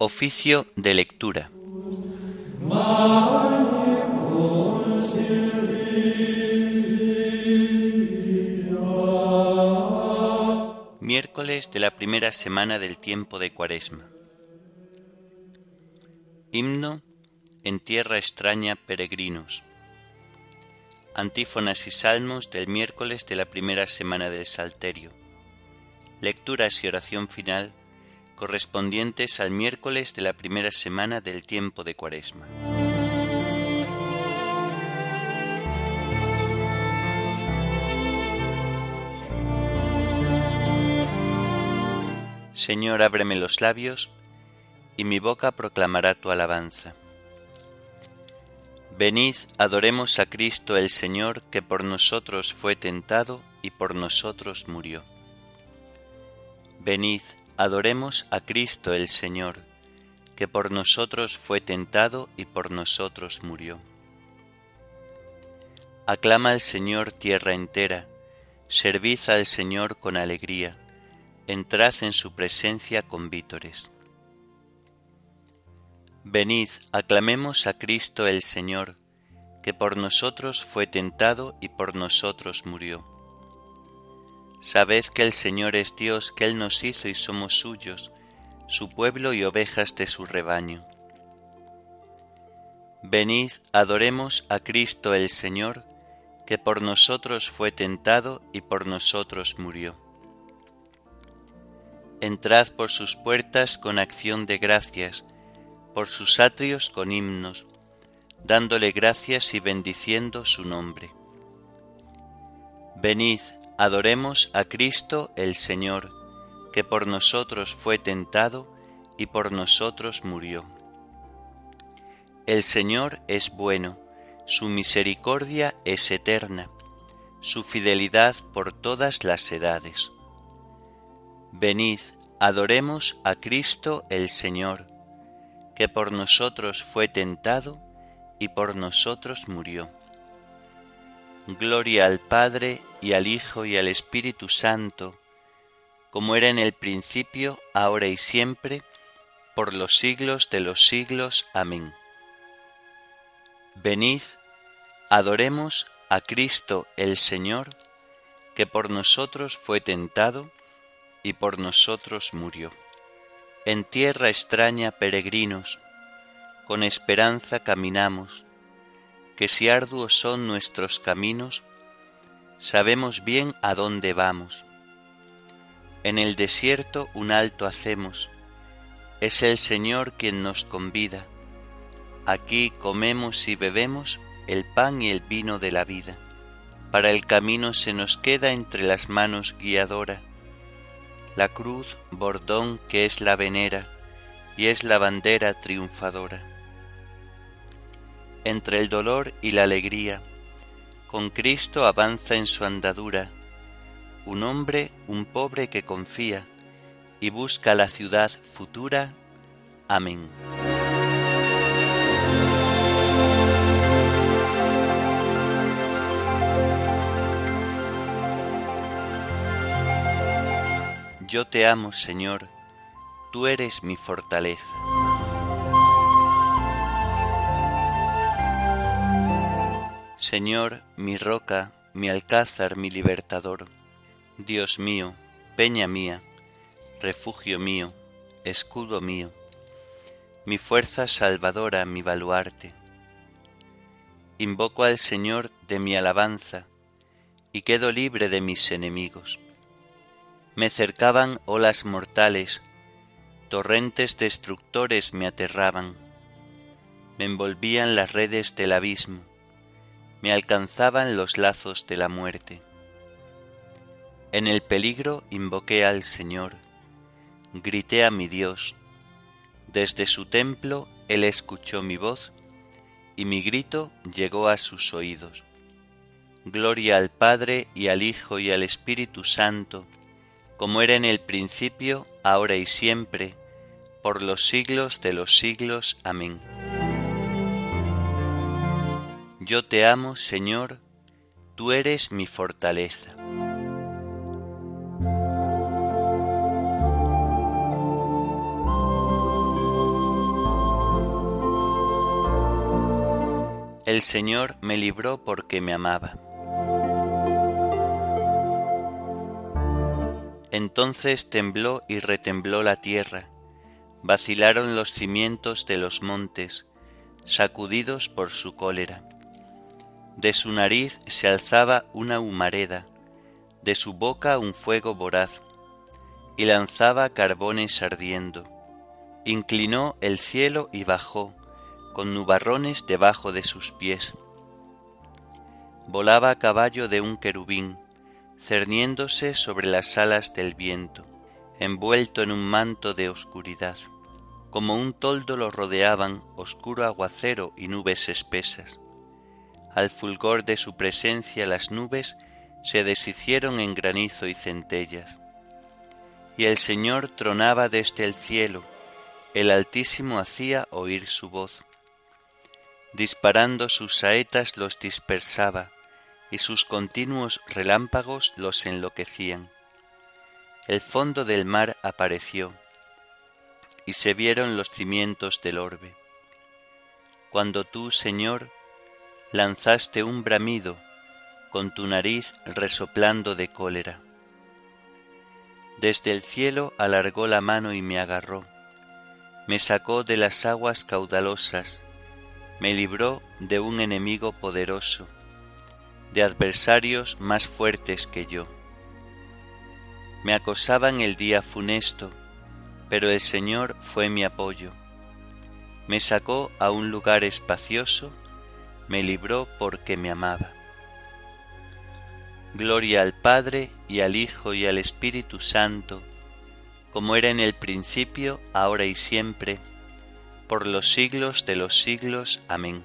Oficio de lectura. Miércoles de la primera semana del tiempo de Cuaresma. Himno en tierra extraña peregrinos. Antífonas y salmos del miércoles de la primera semana del Salterio. Lecturas y oración final correspondientes al miércoles de la primera semana del tiempo de Cuaresma. Señor, ábreme los labios, y mi boca proclamará tu alabanza. Venid, adoremos a Cristo el Señor, que por nosotros fue tentado y por nosotros murió. Venid, adoremos a Cristo el Señor, que por nosotros fue tentado y por nosotros murió. Aclama al Señor tierra entera, servid al Señor con alegría, entrad en su presencia con vítores. Venid, aclamemos a Cristo el Señor, que por nosotros fue tentado y por nosotros murió. Sabed que el Señor es Dios, que Él nos hizo y somos suyos, su pueblo y ovejas de su rebaño. Venid, adoremos a Cristo el Señor, que por nosotros fue tentado y por nosotros murió. Entrad por sus puertas con acción de gracias, por sus atrios con himnos, dándole gracias y bendiciendo su nombre. Venid, adoremos a Cristo el Señor, que por nosotros fue tentado y por nosotros murió. El Señor es bueno, su misericordia es eterna, su fidelidad por todas las edades. Venid, adoremos a Cristo el Señor, que por nosotros fue tentado y por nosotros murió. Gloria al Padre y al Hijo y al Espíritu Santo, como era en el principio, ahora y siempre, por los siglos de los siglos. Amén. Venid, adoremos a Cristo el Señor, que por nosotros fue tentado y por nosotros murió en tierra extraña peregrinos, con esperanza caminamos, que si arduos son nuestros caminos, sabemos bien a dónde vamos. En el desierto un alto hacemos, es el Señor quien nos convida. Aquí comemos y bebemos el pan y el vino de la vida. Para el camino se nos queda entre las manos guiadora la cruz bordón que es la venera y es la bandera triunfadora. Entre el dolor y la alegría, con Cristo avanza en su andadura, un hombre, un pobre que confía y busca la ciudad futura. Amén. Yo te amo, Señor, tú eres mi fortaleza. Señor, mi roca, mi alcázar, mi libertador, Dios mío, peña mía, refugio mío, escudo mío, mi fuerza salvadora, mi baluarte. Invoco al Señor de mi alabanza y quedo libre de mis enemigos. Me cercaban olas mortales, torrentes destructores me aterraban, me envolvían las redes del abismo, me alcanzaban los lazos de la muerte. En el peligro invoqué al Señor, grité a mi Dios, desde su templo Él escuchó mi voz, y mi grito llegó a sus oídos. Gloria al Padre y al Hijo y al Espíritu Santo, como era en el principio, ahora y siempre, por los siglos de los siglos. Amén. Yo te amo, Señor, tú eres mi fortaleza. El Señor me libró porque me amaba. Entonces tembló y retembló la tierra, vacilaron los cimientos de los montes, sacudidos por su cólera. De su nariz se alzaba una humareda, de su boca un fuego voraz, y lanzaba carbones ardiendo. Inclinó el cielo y bajó, con nubarrones debajo de sus pies. Volaba a caballo de un querubín, cerniéndose sobre las alas del viento, envuelto en un manto de oscuridad. Como un toldo lo rodeaban oscuro aguacero y nubes espesas. Al fulgor de su presencia las nubes se deshicieron en granizo y centellas. Y el Señor tronaba desde el cielo, el Altísimo hacía oír su voz. Disparando sus saetas los dispersaba, y sus continuos relámpagos los enloquecían. El fondo del mar apareció, y se vieron los cimientos del orbe. Cuando tú, Señor, lanzaste un bramido, con tu nariz resoplando de cólera. Desde el cielo alargó la mano y me agarró, me sacó de las aguas caudalosas, me libró de un enemigo poderoso, de adversarios más fuertes que yo. Me acosaban el día funesto, pero el Señor fue mi apoyo. Me sacó a un lugar espacioso, me libró porque me amaba. Gloria al Padre y al Hijo y al Espíritu Santo, como era en el principio, ahora y siempre, por los siglos de los siglos. Amén.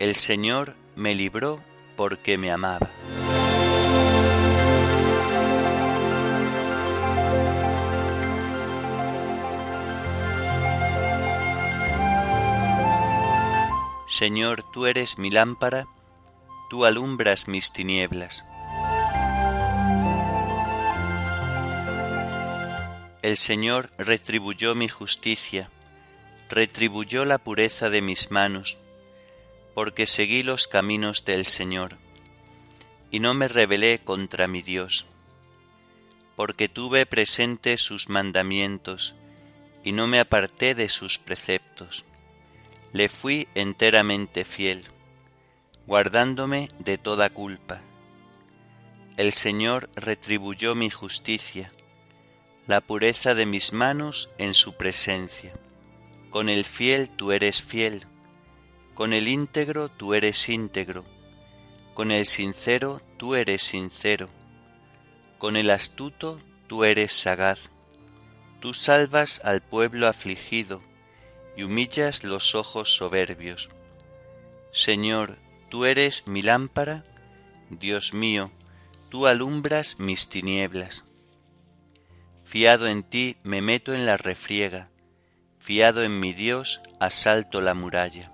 El Señor me libró porque me amaba. Señor, tú eres mi lámpara, tú alumbras mis tinieblas. El Señor retribuyó mi justicia, retribuyó la pureza de mis manos, porque seguí los caminos del Señor, y no me rebelé contra mi Dios, porque tuve presente sus mandamientos, y no me aparté de sus preceptos. Le fui enteramente fiel, guardándome de toda culpa. El Señor retribuyó mi justicia, la pureza de mis manos en su presencia. Con el fiel tú eres fiel, con el íntegro tú eres íntegro, con el sincero tú eres sincero, con el astuto tú eres sagaz. Tú salvas al pueblo afligido y humillas los ojos soberbios. Señor, tú eres mi lámpara, Dios mío, tú alumbras mis tinieblas. Fiado en ti me meto en la refriega, fiado en mi Dios asalto la muralla.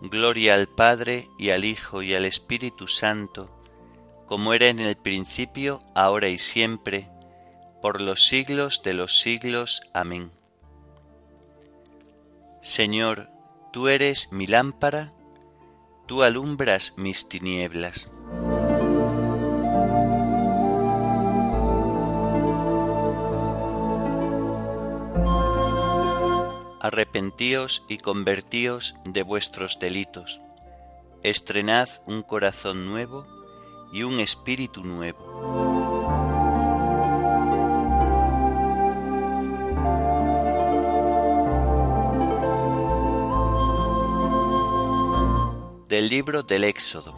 Gloria al Padre y al Hijo y al Espíritu Santo, como era en el principio, ahora y siempre, por los siglos de los siglos. Amén. Señor, tú eres mi lámpara, tú alumbras mis tinieblas. Arrepentíos y convertíos de vuestros delitos, estrenad un corazón nuevo y un espíritu nuevo. Del libro del Éxodo.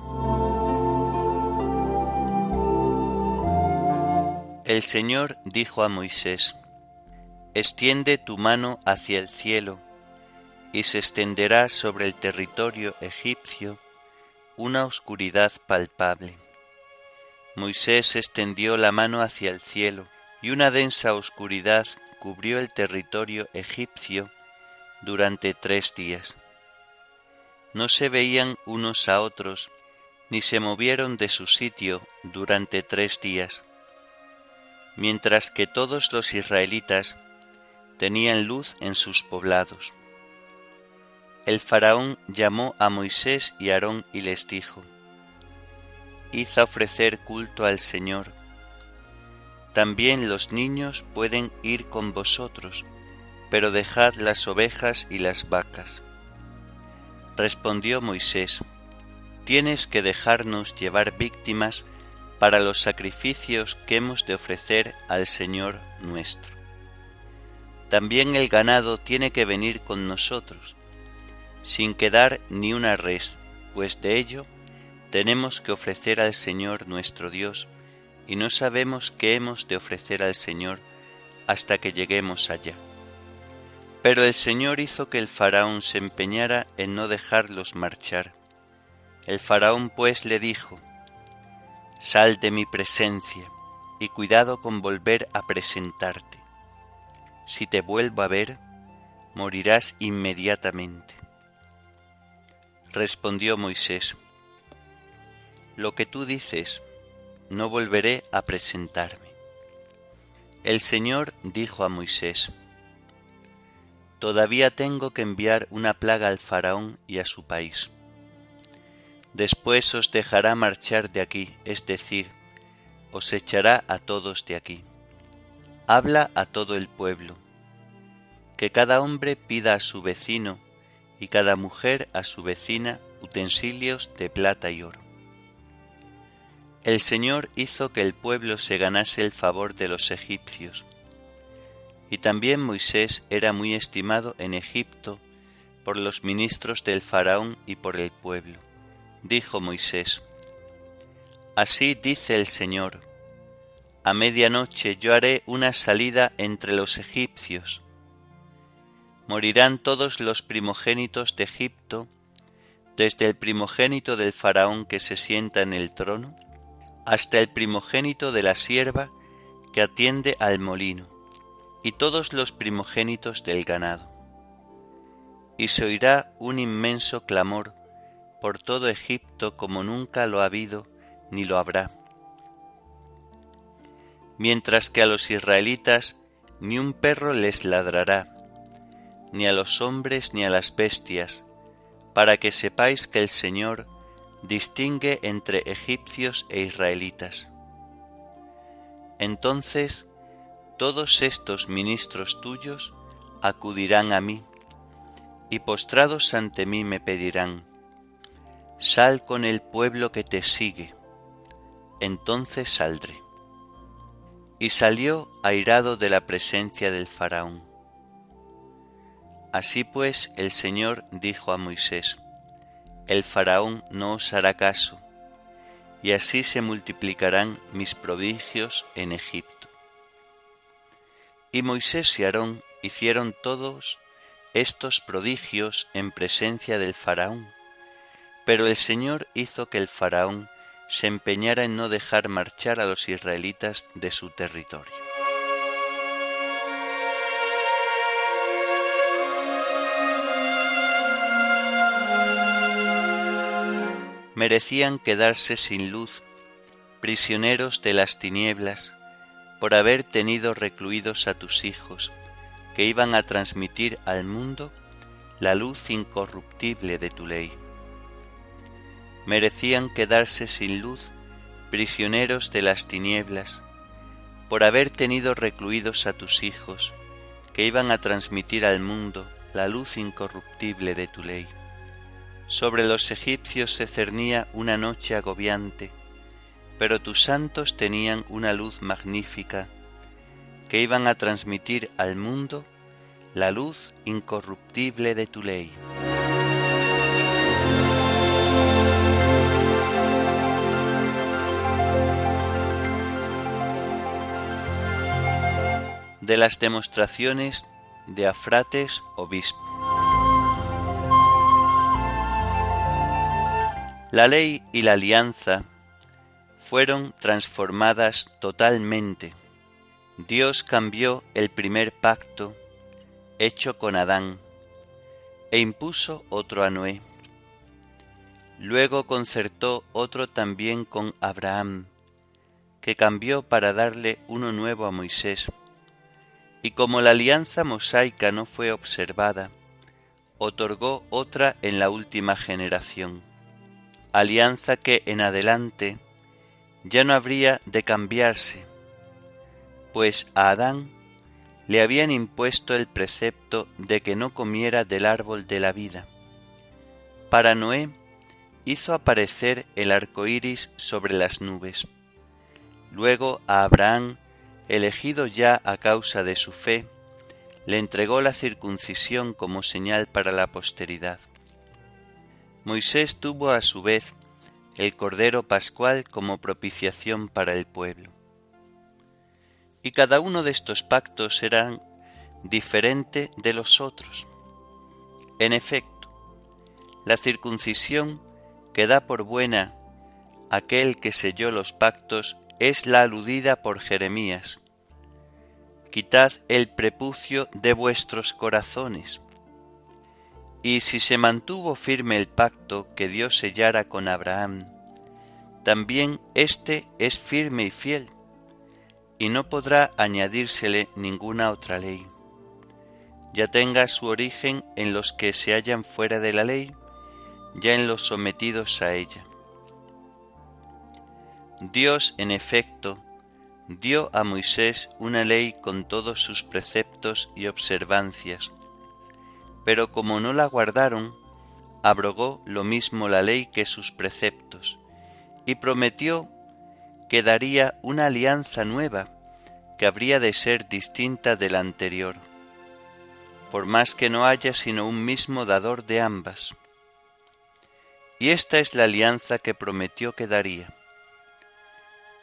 El Señor dijo a Moisés, Extiende tu mano hacia el cielo, y se extenderá sobre el territorio egipcio una oscuridad palpable. Moisés extendió la mano hacia el cielo, y una densa oscuridad cubrió el territorio egipcio durante tres días. No se veían unos a otros, ni se movieron de su sitio durante tres días, mientras que todos los israelitas tenían luz en sus poblados. el faraón llamó a Moisés y Aarón y les dijo, Hizo ofrecer culto al Señor. También los niños pueden ir con vosotros, pero dejad las ovejas y las vacas. Respondió Moisés, Tienes que dejarnos llevar víctimas para los sacrificios que hemos de ofrecer al Señor nuestro. También el ganado tiene que venir con nosotros, sin quedar ni una res, pues de ello tenemos que ofrecer al Señor nuestro Dios, y no sabemos qué hemos de ofrecer al Señor hasta que lleguemos allá. Pero el Señor hizo que el faraón se empeñara en no dejarlos marchar. El faraón pues le dijo, Sal de mi presencia, y cuidado con volver a presentarte. Si te vuelvo a ver, morirás inmediatamente. Respondió Moisés, Lo que tú dices, no volveré a presentarme. El Señor dijo a Moisés, Todavía tengo que enviar una plaga al faraón y a su país. Después os dejará marchar de aquí, es decir, os echará a todos de aquí. Habla a todo el pueblo, que cada hombre pida a su vecino y cada mujer a su vecina utensilios de plata y oro. El Señor hizo que el pueblo se ganase el favor de los egipcios, y también Moisés era muy estimado en Egipto por los ministros del faraón y por el pueblo. Dijo Moisés, Así dice el Señor, a medianoche yo haré una salida entre los egipcios, morirán todos los primogénitos de Egipto, desde el primogénito del faraón que se sienta en el trono, hasta el primogénito de la sierva que atiende al molino, y todos los primogénitos del ganado. Y se oirá un inmenso clamor por todo Egipto como nunca lo ha habido ni lo habrá. Mientras que a los israelitas ni un perro les ladrará, ni a los hombres ni a las bestias, para que sepáis que el Señor distingue entre egipcios e israelitas. Entonces todos estos ministros tuyos acudirán a mí, y postrados ante mí me pedirán, Sal con el pueblo que te sigue, entonces saldré. Y salió airado de la presencia del faraón. Así pues el Señor dijo a Moisés, El faraón no os hará caso, y así se multiplicarán mis prodigios en Egipto. Y Moisés y Aarón hicieron todos estos prodigios en presencia del faraón, pero el Señor hizo que el faraón se empeñara en no dejar marchar a los israelitas de su territorio. merecían quedarse sin luz, prisioneros de las tinieblas, por haber tenido recluidos a tus hijos, que iban a transmitir al mundo la luz incorruptible de tu ley. Merecían quedarse sin luz, prisioneros de las tinieblas, por haber tenido recluidos a tus hijos, que iban a transmitir al mundo la luz incorruptible de tu ley. Sobre los egipcios se cernía una noche agobiante, pero tus santos tenían una luz magnífica que iban a transmitir al mundo la luz incorruptible de tu ley. De las demostraciones de Afrates Obispo. La ley y la alianza fueron transformadas totalmente. Dios cambió el primer pacto hecho con Adán e impuso otro a Noé. Luego concertó otro también con Abraham, que cambió para darle uno nuevo a Moisés. Y como la alianza mosaica no fue observada, otorgó otra en la última generación, alianza que en adelante ya no habría de cambiarse, pues a Adán le habían impuesto el precepto de que no comiera del árbol de la vida. Para Noé hizo aparecer el arco iris sobre las nubes. Luego a Abraham, elegido ya a causa de su fe, le entregó la circuncisión como señal para la posteridad. Moisés tuvo a su vez el Cordero Pascual como propiciación para el pueblo. Y cada uno de estos pactos eran diferente de los otros. En efecto, la circuncisión que da por buena aquel que selló los pactos es la aludida por Jeremías. Quitad el prepucio de vuestros corazones. Y si se mantuvo firme el pacto que Dios sellara con Abraham, también éste es firme y fiel, y no podrá añadírsele ninguna otra ley, ya tenga su origen en los que se hallan fuera de la ley, ya en los sometidos a ella. Dios, en efecto, dio a Moisés una ley con todos sus preceptos y observancias, pero como no la guardaron, abrogó lo mismo la ley que sus preceptos, y prometió que daría una alianza nueva que habría de ser distinta de la anterior, por más que no haya sino un mismo dador de ambas. Y esta es la alianza que prometió que daría.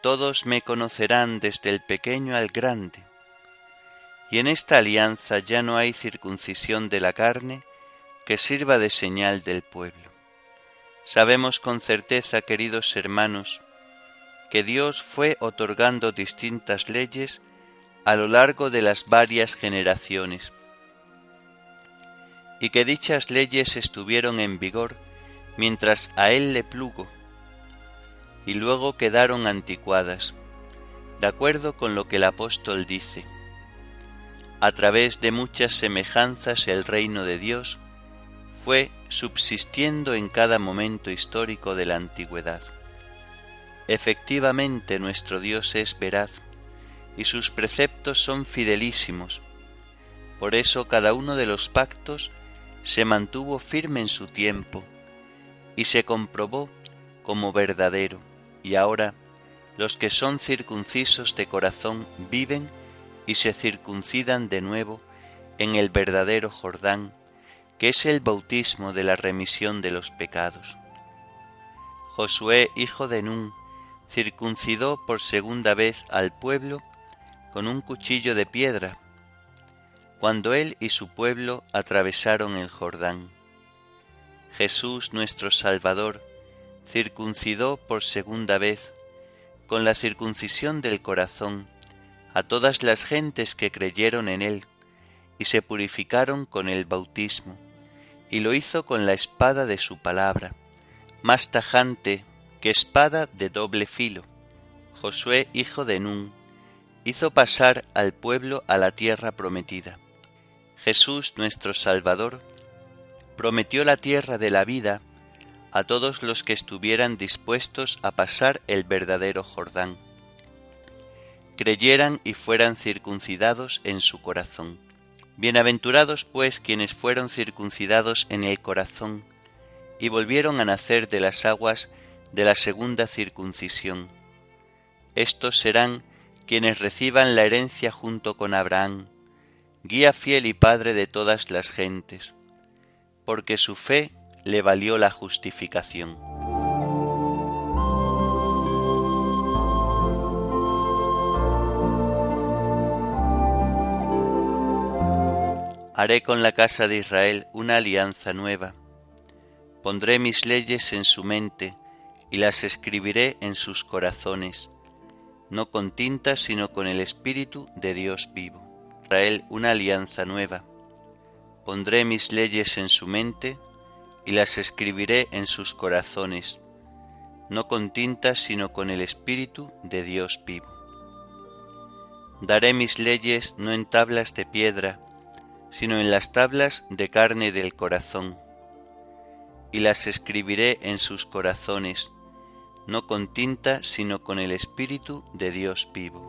Todos me conocerán desde el pequeño al grande, y en esta alianza ya no hay circuncisión de la carne que sirva de señal del pueblo. Sabemos con certeza, queridos hermanos, que Dios fue otorgando distintas leyes a lo largo de las varias generaciones, y que dichas leyes estuvieron en vigor mientras a él le plugo, y luego quedaron anticuadas, de acuerdo con lo que el apóstol dice. A través de muchas semejanzas el reino de Dios fue subsistiendo en cada momento histórico de la antigüedad. Efectivamente nuestro Dios es veraz y sus preceptos son fidelísimos. Por eso cada uno de los pactos se mantuvo firme en su tiempo y se comprobó como verdadero, y ahora los que son circuncisos de corazón viven y se circuncidan de nuevo en el verdadero Jordán, que es el bautismo de la remisión de los pecados. Josué, hijo de Nun, circuncidó por segunda vez al pueblo con un cuchillo de piedra, cuando él y su pueblo atravesaron el Jordán. Jesús nuestro Salvador circuncidó por segunda vez con la circuncisión del corazón a todas las gentes que creyeron en él y se purificaron con el bautismo, y lo hizo con la espada de su palabra, más tajante que espada de doble filo. Josué, hijo de Nun, hizo pasar al pueblo a la tierra prometida. Jesús nuestro Salvador prometió la tierra de la vida a todos los que estuvieran dispuestos a pasar el verdadero Jordán, creyeran y fueran circuncidados en su corazón. Bienaventurados pues quienes fueron circuncidados en el corazón y volvieron a nacer de las aguas de la segunda circuncisión. Estos serán quienes reciban la herencia junto con Abraham, guía fiel y padre de todas las gentes porque su fe le valió la justificación. Haré con la casa de Israel una alianza nueva. Pondré mis leyes en su mente y las escribiré en sus corazones, no con tinta sino con el Espíritu de Dios vivo. Israel una alianza nueva Pondré mis leyes en su mente y las escribiré en sus corazones, no con tinta sino con el Espíritu de Dios vivo. Daré mis leyes no en tablas de piedra, sino en las tablas de carne del corazón, y las escribiré en sus corazones, no con tinta, sino con el Espíritu de Dios vivo.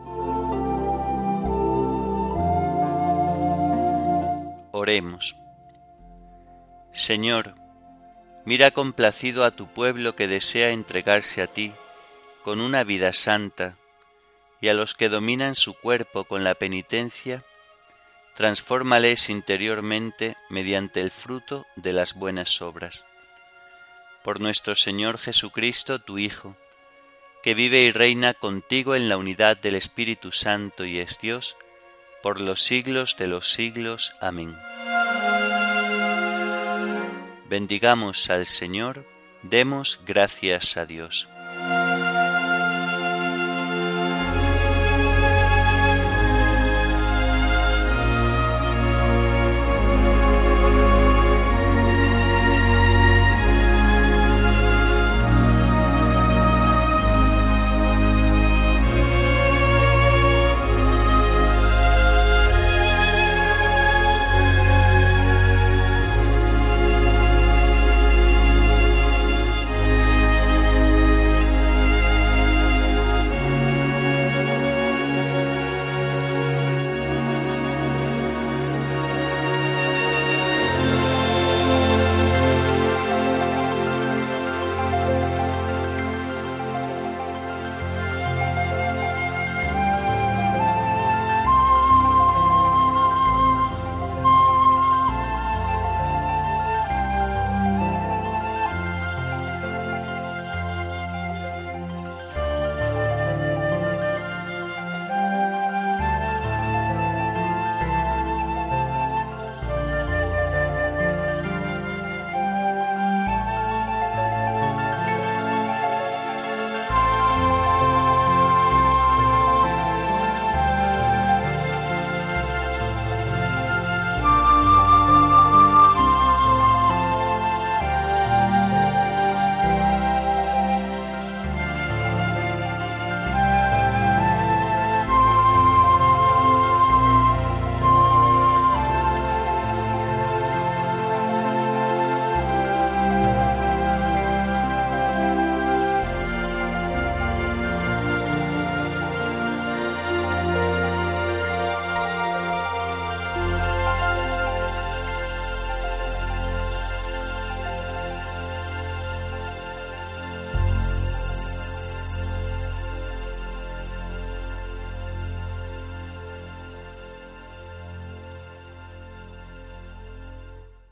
Oremos. Señor, mira complacido a tu pueblo que desea entregarse a ti con una vida santa, y a los que dominan su cuerpo con la penitencia, transfórmales interiormente mediante el fruto de las buenas obras. Por nuestro Señor Jesucristo, tu Hijo, que vive y reina contigo en la unidad del Espíritu Santo y es Dios, por los siglos de los siglos. Amén. Bendigamos al Señor, demos gracias a Dios.